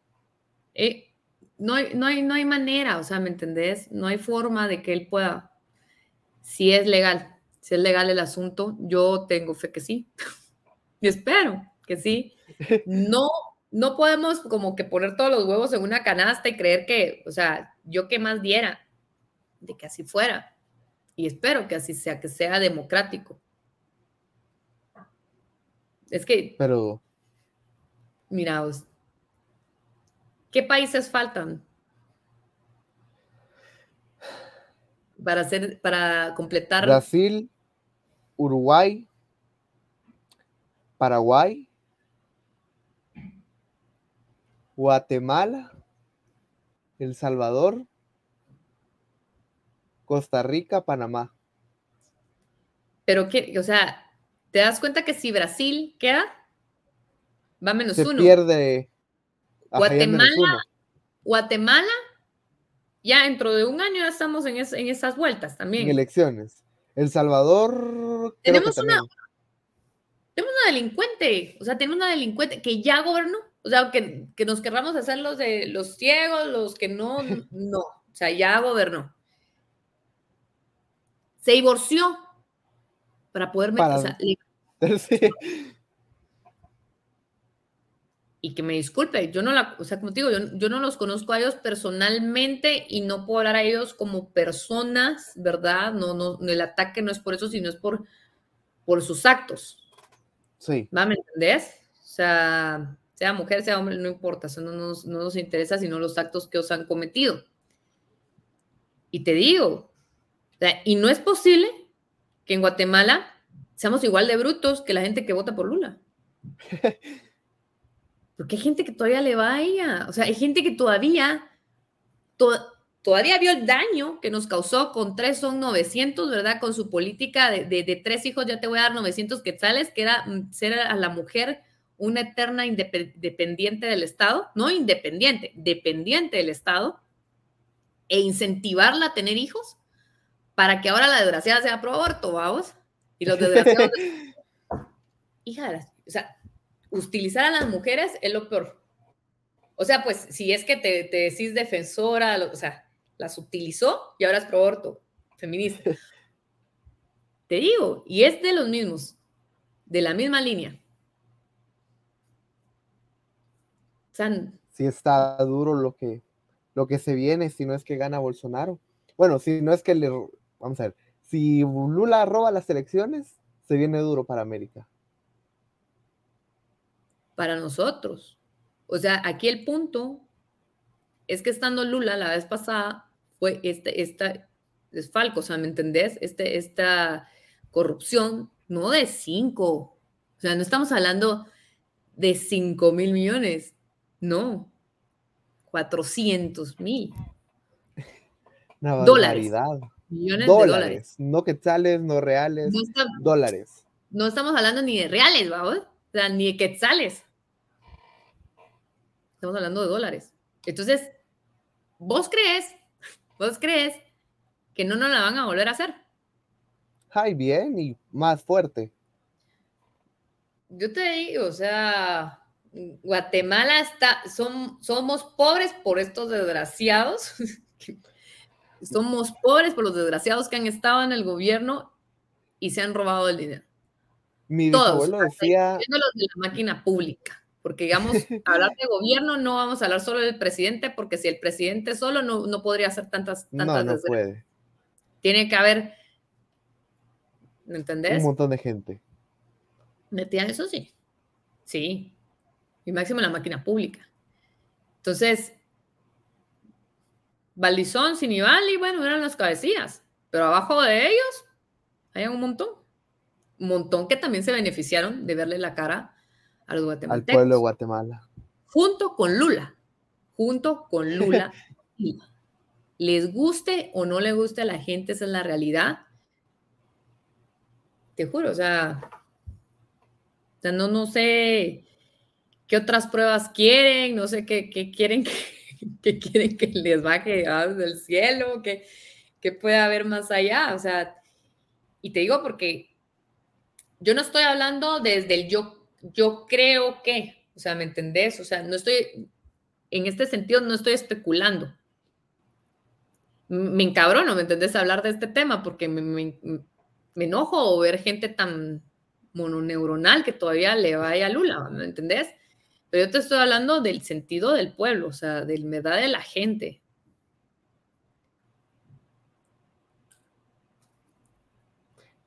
Eh, no, hay, no, hay, no hay manera, o sea, ¿me entendés? No hay forma de que él pueda, si es legal, si es legal el asunto, yo tengo fe que sí. y espero que sí. No, no podemos como que poner todos los huevos en una canasta y creer que, o sea, yo que más diera de que así fuera. Y espero que así sea, que sea democrático. Es que. Pero. Miraos. ¿Qué países faltan? Para hacer, para completar. Brasil, Uruguay, Paraguay, Guatemala, El Salvador, Costa Rica, Panamá. Pero que, o sea, ¿te das cuenta que si Brasil queda, va menos Se uno? pierde. Guatemala, uno. Guatemala, ya dentro de un año ya estamos en, es- en esas vueltas en también. elecciones. El Salvador. Tenemos una-. Tenemos una delincuente, o sea, tenemos una delincuente que ya gobernó. O sea, que, que nos querramos hacer los de los ciegos, los que no, no. O sea, ya gobernó. Se divorció para poder meter, Para- o sea, le- Sí. Y que me disculpe, yo no la, o sea, como te digo, yo, yo no los conozco a ellos personalmente y no puedo hablar a ellos como personas, ¿verdad? No, no, el ataque no es por eso, sino es por, por sus actos. Sí. ¿Va? ¿Me entendés? O sea, sea mujer, sea hombre, no importa, eso no nos, no nos interesa, sino los actos que os han cometido. Y te digo, o sea, y no es posible que en Guatemala seamos igual de brutos que la gente que vota por Lula. Porque hay gente que todavía le va a ella. O sea, hay gente que todavía, to- todavía vio el daño que nos causó con tres son 900, ¿verdad? Con su política de, de- de tres hijos, ya te voy a dar 900 quetzales, que era mm, ser a la mujer una eterna dependiente del Estado, no independiente, dependiente del Estado, e incentivarla a tener hijos para que ahora la desgraciada sea pro aborto, vamos. Y los desgraciados. Hija de las- O sea, utilizar a las mujeres es lo peor. O sea, pues si es que te, te decís defensora, lo- o sea, las utilizó y ahora es pro feminista. Te digo, y es de los mismos, de la misma línea. O sea, Sí está duro lo que, lo que se viene si no es que gana Bolsonaro. Bueno, si no es que le... Vamos a ver. Si Lula roba las elecciones, se viene duro para América. Para nosotros. O sea, aquí el punto es que estando Lula la vez pasada fue este, esta desfalco, o sea, ¿me entendés? Este, esta corrupción, no de cinco, o sea, no estamos hablando de cinco mil millones, no, 400 mil Dólares. millones Dólares. de dólares. No quetzales, no reales. No, está- Dólares. no estamos hablando ni de reales, ¿vamos? O sea, ni de quetzales. Estamos hablando de dólares. Entonces, ¿vos crees, vos crees que no nos la van a volver a hacer? Ay, bien y más fuerte. Yo te digo, o sea, Guatemala está, son, somos pobres por estos desgraciados. somos pobres por los desgraciados que han estado en el gobierno y se han robado el dinero. Mi Todos, decía, los de la máquina pública. Porque, digamos, hablar de gobierno no vamos a hablar solo del presidente, porque si el presidente solo no, no podría hacer tantas, tantas no, puede. Tiene que haber, ¿me entendés? Un montón de gente. Metía eso sí. Sí. Y máximo la máquina pública. Entonces, Valdizón, Sinibali, bueno, eran las cabecillas. Pero abajo de ellos hay un montón. Un montón que también se beneficiaron de verle la cara a los Al pueblo de Guatemala. Junto con Lula. Junto con Lula. les guste o no le guste a la gente, esa es la realidad. Te juro, o sea, o sea, no, no sé qué otras pruebas quieren, no sé qué, qué quieren que, qué quieren que les baje ah, del cielo, que, que puede haber más allá, o sea, y te digo porque yo no estoy hablando desde el yo, yo creo que, o sea, ¿me entendés? O sea, no estoy, en este sentido, no estoy especulando. Me encabrono, ¿me entendés? Hablar de este tema porque me, me- me enojo ver gente tan mononeuronal que todavía le vaya a Lula, ¿me entendés? Pero yo te estoy hablando del sentido del pueblo, o sea, del verdad de la gente.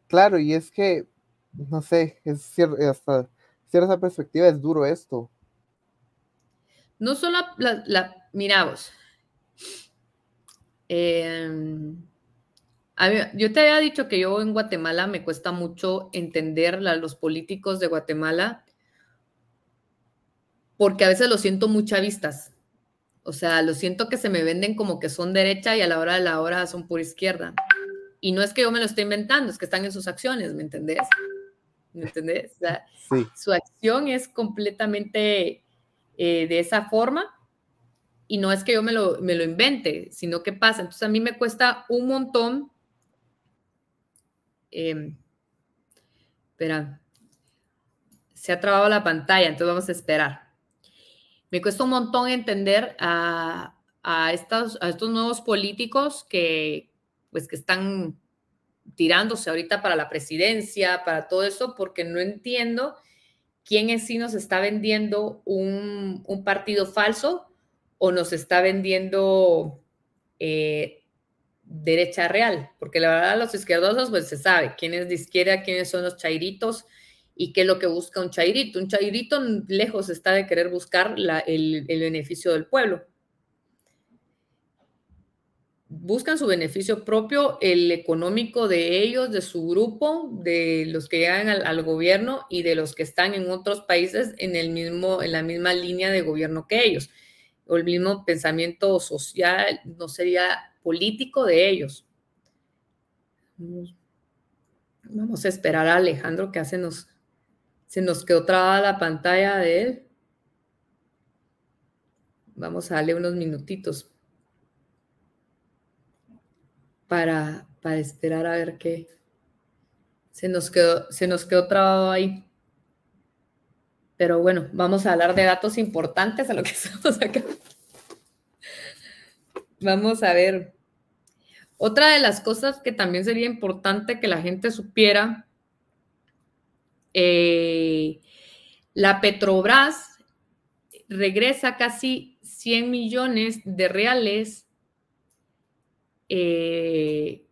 Claro, y es que, no sé, es cierto, hasta cierta perspectiva es duro esto. No solo la, la mira vos, em, yo te había dicho que yo en Guatemala me cuesta mucho entender a los políticos de Guatemala porque a veces lo siento muy chavistas. O sea, lo siento que se me venden como que son derecha y a la hora de la hora son por izquierda. Y no es que yo me lo esté inventando, es que están en sus acciones, ¿me entendés? ¿Me entendés? Su acción es completamente eh, de esa forma y no es que yo me lo, me lo invente, sino que pasa. Entonces a mí me cuesta un montón. Eh, espera, se ha trabado la pantalla, entonces vamos a esperar. Me cuesta un montón entender a, a, estos, a estos nuevos políticos que, pues que están tirándose ahorita para la presidencia, para todo eso, porque no entiendo quién es si nos está vendiendo un, partido falso o nos está vendiendo eh, derecha real, porque la verdad los izquierdosos pues se sabe quién es de izquierda, quiénes son los chairitos y qué es lo que busca un chairito. Un chairito lejos está de querer buscar el beneficio del pueblo buscan su beneficio propio, el económico de ellos, de su grupo, de los que llegan al, gobierno y de los que están en otros países en, el mismo, en la misma línea de gobierno que ellos, o el mismo pensamiento social, no sería político de ellos. Vamos a esperar a Alejandro que hace nos, se nos quedó trabada la pantalla de él. Vamos a darle unos minutitos para, para esperar a ver qué. Se nos quedó, se nos quedó trabado ahí. Pero bueno, vamos a hablar de datos importantes a lo que estamos acá. Vamos a ver. Otra de las cosas que también sería importante que la gente supiera, eh, la Petrobras regresa casi 100 millones de reales eh,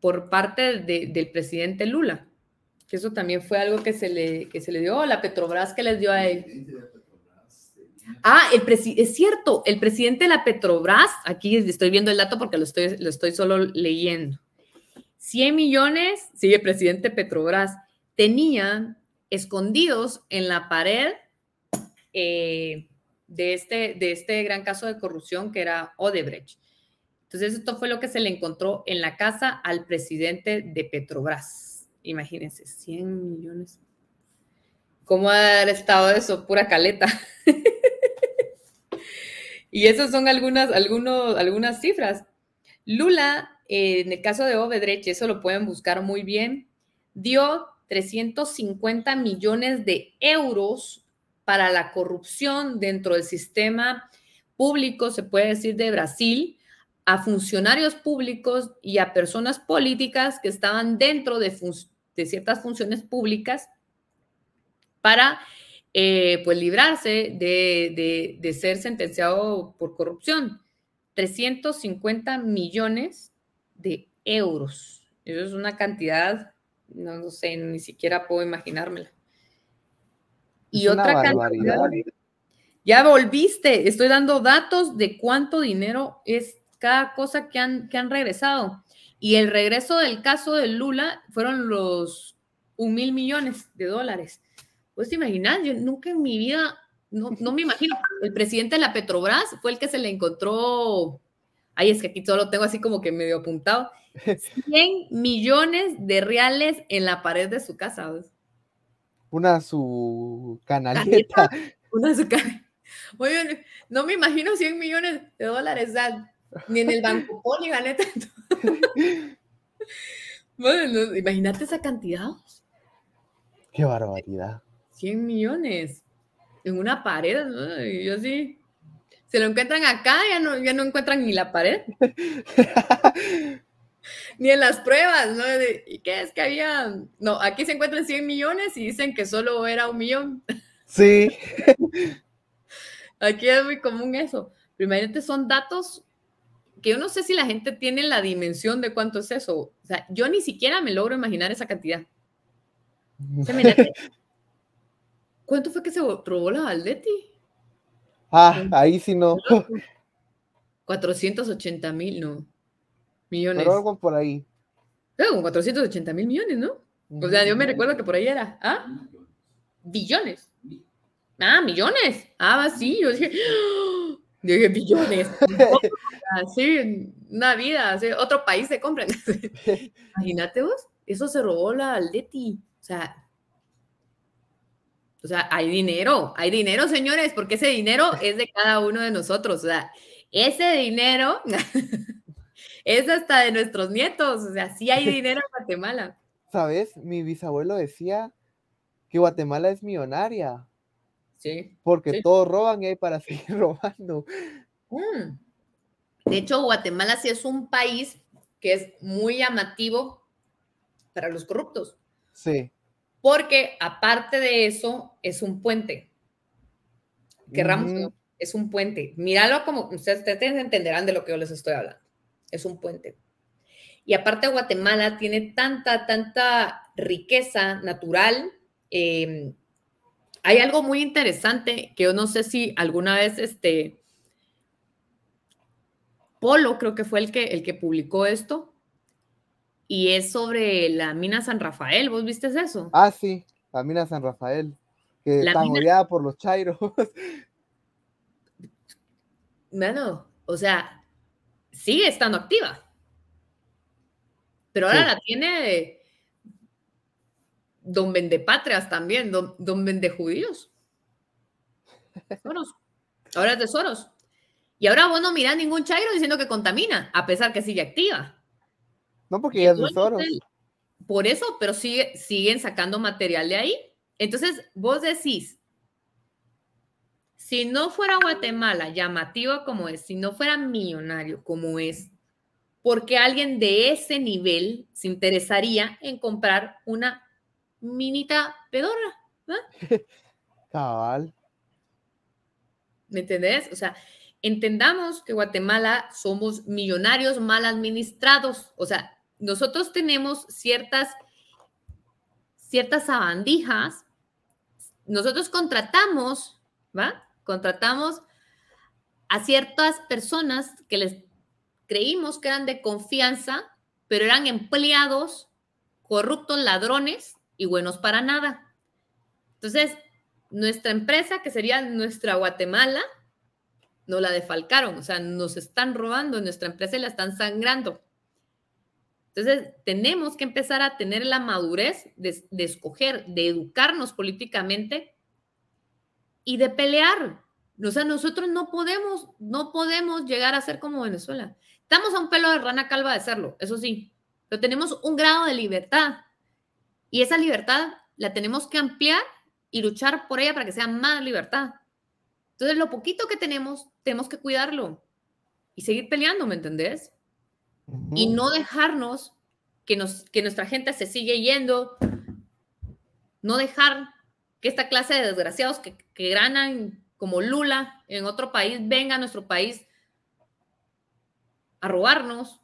por parte del presidente Lula, que eso también fue algo que se le, que se le dio la Petrobras que les dio a él. Ah, el es cierto, el presidente de la Petrobras, aquí estoy viendo el dato porque lo estoy, lo estoy solo leyendo. 100 millones, sigue el presidente Petrobras, tenía escondidos en la pared eh, de, este, de este gran caso de corrupción que era Odebrecht. Entonces, esto fue lo que se le encontró en la casa al presidente de Petrobras. Imagínense, 100 millones. ¿Cómo ha estado eso? Pura caleta. y esas son algunas, algunos, algunas cifras. Lula, eh, en el caso de Obedrecht, eso lo pueden buscar muy bien, dio 350 millones de euros para la corrupción dentro del sistema público, se puede decir, de Brasil, a funcionarios públicos y a personas políticas que estaban dentro de, ciertas funciones públicas para eh, pues librarse de, ser sentenciado por corrupción. 350 millones de euros. Eso es una cantidad, no, sé, ni siquiera puedo imaginármela. Y otra cantidad. Ya volviste, estoy dando datos de cuánto dinero es cada cosa que han, que han regresado. Y el regreso del caso de Lula fueron los un mil millones de dólares. Pues te imaginas, yo nunca en mi vida, no, no me imagino, el presidente de la Petrobras fue el que se le encontró, ay, es que aquí solo tengo así como que medio apuntado, 100 millones de reales en la pared de su casa. Una su canaleta. Una su canaleta. Oye, no me imagino 100 millones de dólares, ni en el Banco Poli gané tanto. bueno, imagínate esa cantidad. Qué barbaridad. 100 millones en una pared. ¿no? Y yo sí. Se lo encuentran acá, ya no, ya no encuentran ni la pared. Ni en las pruebas, ¿no? ¿Y qué es que había? No, aquí se encuentran 100 millones y dicen que solo era un millón. Sí. Aquí es muy común eso. Primero, son datos que yo no sé si la gente tiene la dimensión de cuánto es eso. O sea, yo ni siquiera me logro imaginar esa cantidad. ¿Cuánto fue que se robó la Valdetti? Ah, ahí sí no. 480 mil, no. Millones. Pero algo por ahí. Pero con 480 mil millones, ¿no? O sea, yo me recuerdo que por ahí era. ¿Ah? Billones. Ah, millones. Ah, sí. Yo dije, ¡Oh! Dije billones. Sí, una vida, otro país se compran. Imagínate vos, eso se robó la Leti. O sea, o sea, hay dinero, hay dinero, señores, porque ese dinero es de cada uno de nosotros. O sea, ese dinero es hasta de nuestros nietos. O sea, sí hay dinero en Guatemala. ¿Sabes? Mi bisabuelo decía que Guatemala es millonaria. Sí. Porque todos roban y hay para seguir robando. Mm. De hecho, Guatemala sí es un país que es muy llamativo para los corruptos. Sí. Porque aparte de eso, es un puente. Querramos, es un puente. Míralo como ustedes, ustedes entenderán de lo que yo les estoy hablando. Es un puente. Y aparte, Guatemala tiene tanta, tanta riqueza natural. Em, hay algo muy interesante que yo no sé si alguna vez este, Polo creo que fue el que, el que publicó esto, y es sobre la mina San Rafael. ¿Vos viste eso? Ah, sí, la mina San Rafael, que está mina... por los chairos. Bueno, o sea, sigue estando activa. Pero ahora la tiene Don Vendepatrias también, Don, don Vendejudíos. Soros. Ahora es de Soros. Y ahora vos no mirás ningún chairo diciendo que contamina, a pesar que sigue activa. No, porque ya es de Soros. Por eso, pero sigue, siguen sacando material de ahí. Entonces, vos decís, si no fuera Guatemala llamativo como es, si no fuera millonario como es, ¿por qué alguien de ese nivel se interesaría en comprar una minita pedorra? Cabal. ¿Me entendés? O sea, entendamos que Guatemala somos millonarios mal administrados. O sea, nosotros tenemos ciertas, ciertas sabandijas. Nosotros contratamos, ¿va? Contratamos a ciertas personas que les creímos que eran de confianza, pero eran empleados corruptos, ladrones y buenos para nada. Entonces, nuestra empresa, que sería nuestra Guatemala, no la defalcaron, o sea, nos están robando nuestra empresa y la están sangrando. Entonces, tenemos que empezar a tener la madurez de, escoger, de educarnos políticamente y de pelear. O sea, nosotros no podemos, no podemos llegar a ser como Venezuela. Estamos a un pelo de rana calva de serlo, eso sí, pero tenemos un grado de libertad y esa libertad la tenemos que ampliar y luchar por ella para que sea más libertad. Entonces, lo poquito que tenemos, tenemos que cuidarlo y seguir peleando, ¿me entendés? Y no dejarnos que, nos, que nuestra gente se sigue yendo, no dejar que esta clase de desgraciados que, que ganan como Lula en otro país venga a nuestro país a robarnos.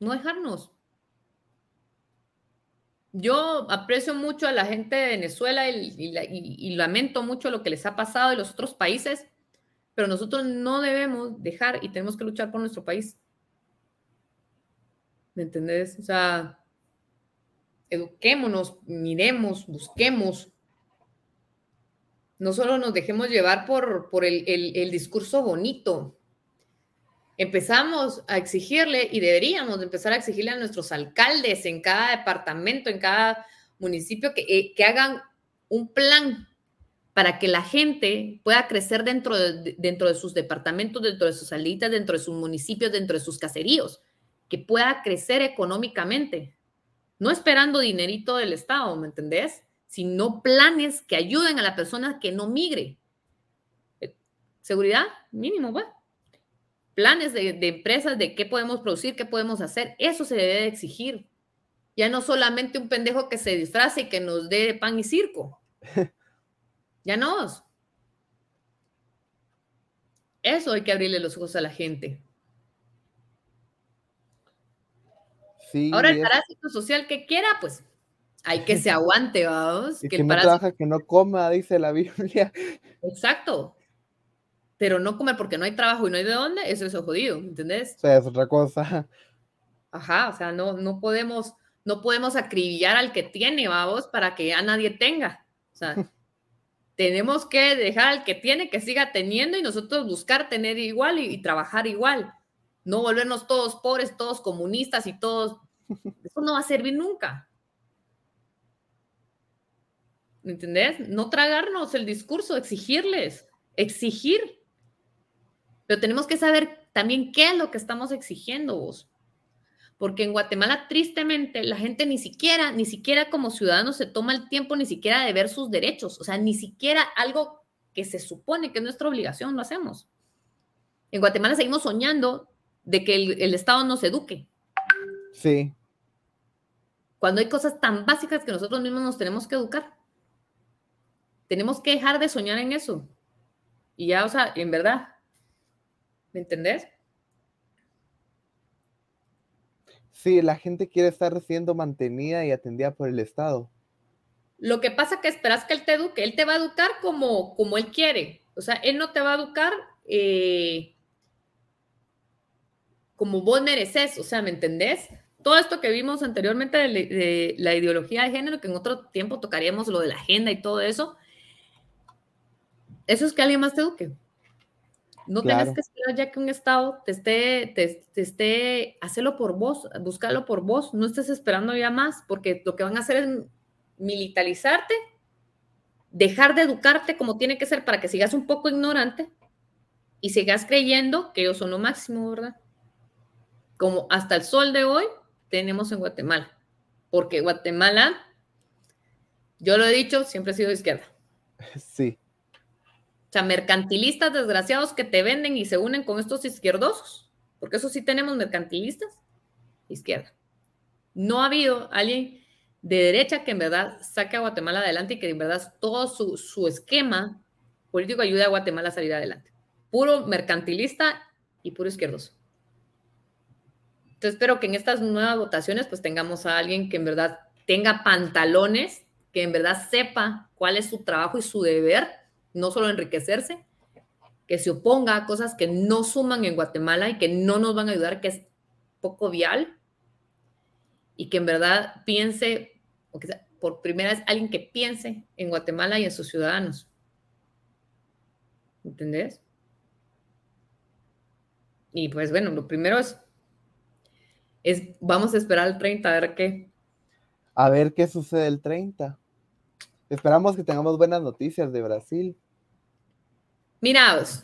No dejarnos. Yo aprecio mucho a la gente de Venezuela y, lamento mucho lo que les ha pasado en los otros países, pero nosotros no debemos dejar y tenemos que luchar por nuestro país. ¿Me entendés? O sea, eduquémonos, miremos, busquemos. No solo nos dejemos llevar por, por el, el discurso bonito, empezamos a exigirle y deberíamos empezar a exigirle a nuestros alcaldes en cada departamento, en cada municipio, que, eh, hagan un plan para que la gente pueda crecer dentro de, dentro de sus departamentos, dentro de sus salitas, dentro de sus municipios, dentro de sus caseríos, que pueda crecer económicamente, no esperando dinerito del Estado, ¿me entendés? Sino planes que ayuden a la persona que no migre. Eh, seguridad, mínimo, ¿va? Planes de, de, empresas de qué podemos producir, qué podemos hacer. Eso se debe de exigir. Ya no solamente un pendejo que se disfrace y que nos dé pan y circo. ya no. Eso hay que abrirle los ojos a la gente. Ahora el parásito social que quiera, pues hay que se aguante, vamos. que, no trabaja, que no coma, dice la Biblia. Exacto. Pero no comer porque no hay trabajo y no hay de dónde, eso es jodido, ¿entendés? O sea, es otra cosa. Ajá, o sea, no, no podemos, no podemos acribillar al que tiene, vamos, para que ya nadie tenga. O sea, tenemos que dejar al que tiene que siga teniendo y nosotros buscar tener igual y trabajar igual no volvernos todos pobres, todos comunistas y todos... Eso no va a servir nunca. ¿Me entendés? No tragarnos el discurso, exigirles, exigir. Pero tenemos que saber también qué es lo que estamos exigiendo vos. Porque en Guatemala, tristemente, la gente ni siquiera, ni siquiera como ciudadano se toma el tiempo ni siquiera de ver sus derechos. O sea, ni siquiera algo que se supone que es nuestra obligación lo hacemos. En Guatemala seguimos soñando de que el, Estado nos eduque. Sí. Cuando hay cosas tan básicas que nosotros mismos nos tenemos que educar. Tenemos que dejar de soñar en eso. Y ya, o sea, en verdad, ¿me entendés? Sí, la gente quiere estar siendo mantenida y atendida por el Estado. Lo que pasa es que esperas que él te eduque. Él te va a educar como, como él quiere. O sea, él no te va a educar eh, como vos mereces, o sea, ¿me entendés? Todo esto que vimos anteriormente de, la ideología de género, que en otro tiempo tocaríamos lo de la agenda y todo eso, eso es que alguien más te eduque. No tienes que esperar ya que un Estado te esté, te, esté, hacerlo por vos, buscarlo por vos, no estés esperando ya más, porque lo que van a hacer es militarizarte, dejar de educarte como tiene que ser para que sigas un poco ignorante y sigas creyendo que ellos son lo máximo, ¿verdad? como hasta el sol de hoy tenemos en Guatemala. Porque Guatemala, yo lo he dicho, siempre ha sido de izquierda. Sí. O sea, mercantilistas desgraciados que te venden y se unen con estos izquierdosos, porque eso sí tenemos mercantilistas, izquierda. No ha habido alguien de derecha que en verdad saque a Guatemala adelante y que en verdad todo su, su esquema político ayude a Guatemala a salir adelante. Puro mercantilista y puro izquierdoso. Entonces espero que en estas nuevas votaciones pues tengamos a alguien que en verdad tenga pantalones, que en verdad sepa cuál es su trabajo y su deber, no solo enriquecerse, que se oponga a cosas que no suman en Guatemala y que no nos van a ayudar, que es poco vial, y que en verdad piense, o que por primera vez alguien que piense en Guatemala y en sus ciudadanos. ¿Entendés? Y pues bueno, lo primero es es, vamos a esperar el 30 a ver qué. A ver qué sucede el 30. Esperamos que tengamos buenas noticias de Brasil. Miraos,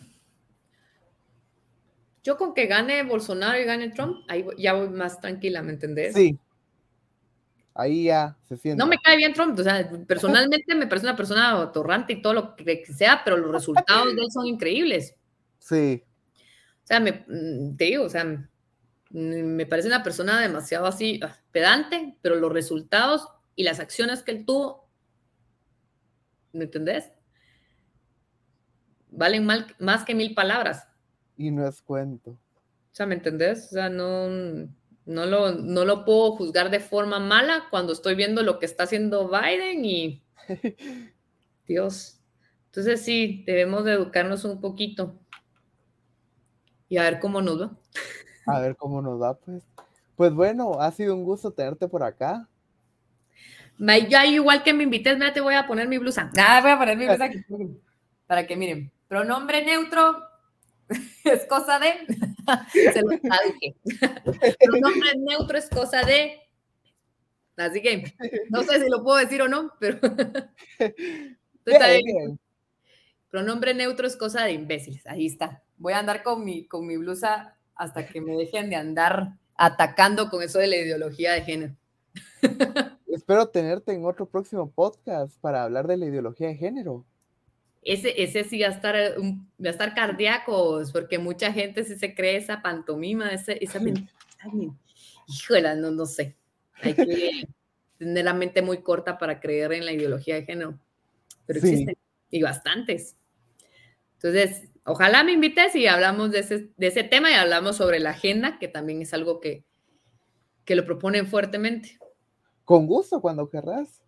yo con que gane Bolsonaro y gane Trump, ahí ya voy más tranquila, ¿me entendés? Sí. Ahí ya se siente. No me cae bien Trump, o sea, personalmente me parece una persona torrante y todo lo que sea, pero los resultados de él son increíbles. Sí. O sea, me, mm, te digo, o sea, Mm, me parece una persona demasiado así ah, pedante, pero los resultados y las acciones que él tuvo, ¿me entendés? Valen más que mil palabras. Y no es cuento. O sea, ¿me entendés? O sea, no, no, lo, no lo puedo juzgar de forma mala cuando estoy viendo lo que está haciendo Biden y Dios. Entonces sí, debemos de educarnos un poquito y a ver cómo nos va. A ver cómo nos da, pues. Pues bueno, ha sido un gusto tenerte por acá. Ya igual que me invites, mira, te voy a poner mi blusa. Ah, voy a poner mi blusa aquí. Para que miren. Pronombre neutro es cosa de. Se lo dije. Pronombre neutro es cosa de. Así que no sé si lo puedo decir o no, pero. Pronombre neutro es cosa de imbéciles. Ahí está. Voy a andar con mi, con mi blusa hasta que me dejen de andar atacando con eso de la ideología de género. Espero tenerte en otro próximo podcast para hablar de la ideología de género. ese, ese sí va a estar, va a estar cardíacos, porque mucha gente sí se cree esa pantomima, esa, esa híjole, no, no sé. Hay que tener la mente muy corta para creer en la ideología de género, pero existen, y bastantes. Entonces, ojalá me invites y hablamos de ese, de ese tema y hablamos sobre la agenda, que también es algo que, que lo proponen fuertemente. Con gusto, cuando querrás.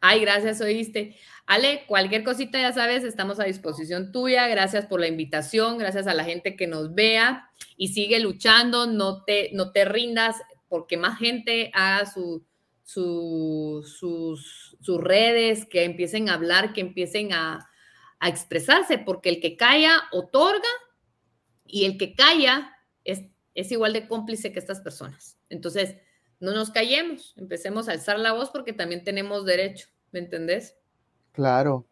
Ay, gracias, oíste. Ale, cualquier cosita, ya sabes, estamos a disposición tuya. Gracias por la invitación, gracias a la gente que nos vea y sigue luchando, no te, no te rindas, porque más gente haga su, sus, sus, redes, que empiecen a hablar, que empiecen a, a expresarse, porque el que calla otorga y el que calla es, es igual de cómplice que estas personas. Entonces, no nos callemos, empecemos a alzar la voz porque también tenemos derecho, ¿me entendés? Claro.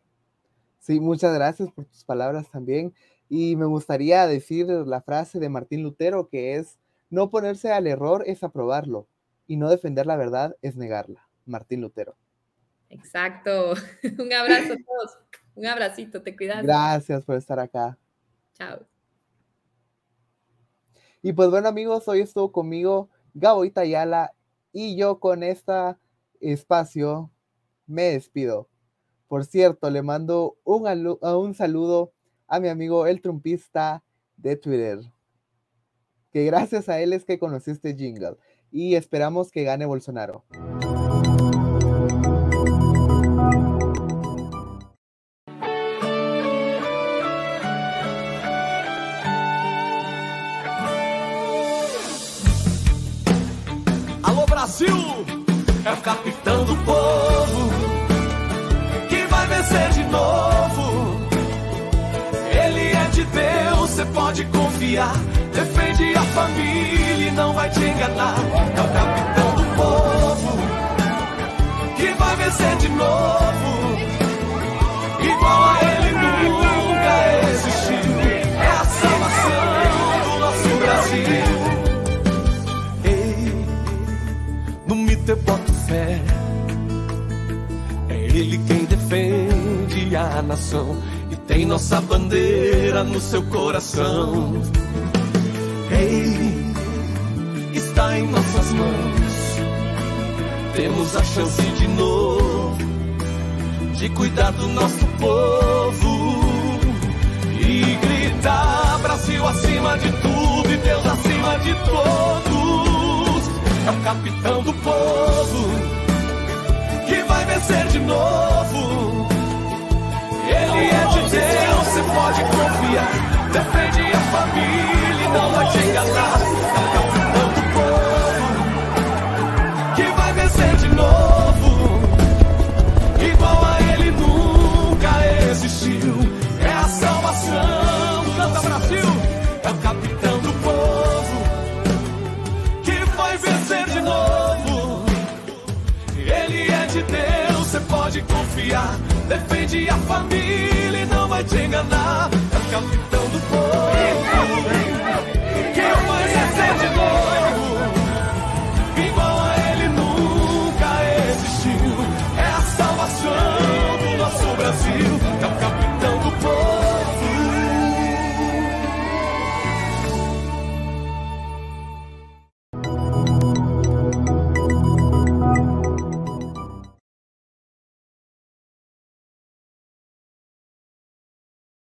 Sí, muchas gracias por tus palabras también. Y me gustaría decir la frase de Martín Lutero que es, no ponerse al error es aprobarlo y no defender la verdad es negarla. Martín Lutero. Exacto. Un abrazo a todos. Un abracito, te cuidas. Gracias por estar acá. Chao. Y pues bueno amigos, hoy estuvo conmigo Gabo Itayala y yo con este espacio me despido. Por cierto, le mando un, saludo a mi amigo el trumpista de Twitter. Que gracias a él es que conocí este jingle. Y esperamos que gane Bolsonaro. Capitão do povo que vai vencer de novo. Ele é de Deus, você pode confiar. Defende a família e não vai te enganar. É o capitão do povo que vai vencer de novo. Nação e tem nossa bandeira no seu coração. Ei, está em nossas mãos. Temos a chance de novo de cuidar do nosso povo e gritar Brasil acima de tudo e Deus acima de todos é o capitão do povo que vai vencer de novo. Ele é de Deus, você pode confiar. Defende a família e não vai te enganar. É o capitão do povo que vai vencer de novo. Igual a ele nunca existiu. É a salvação. Canta Brasil, é o capitão do povo vencer de novo. Ele é de Deus, você pode confiar. Defende a família e não vai te enganar. É o capitão do povo.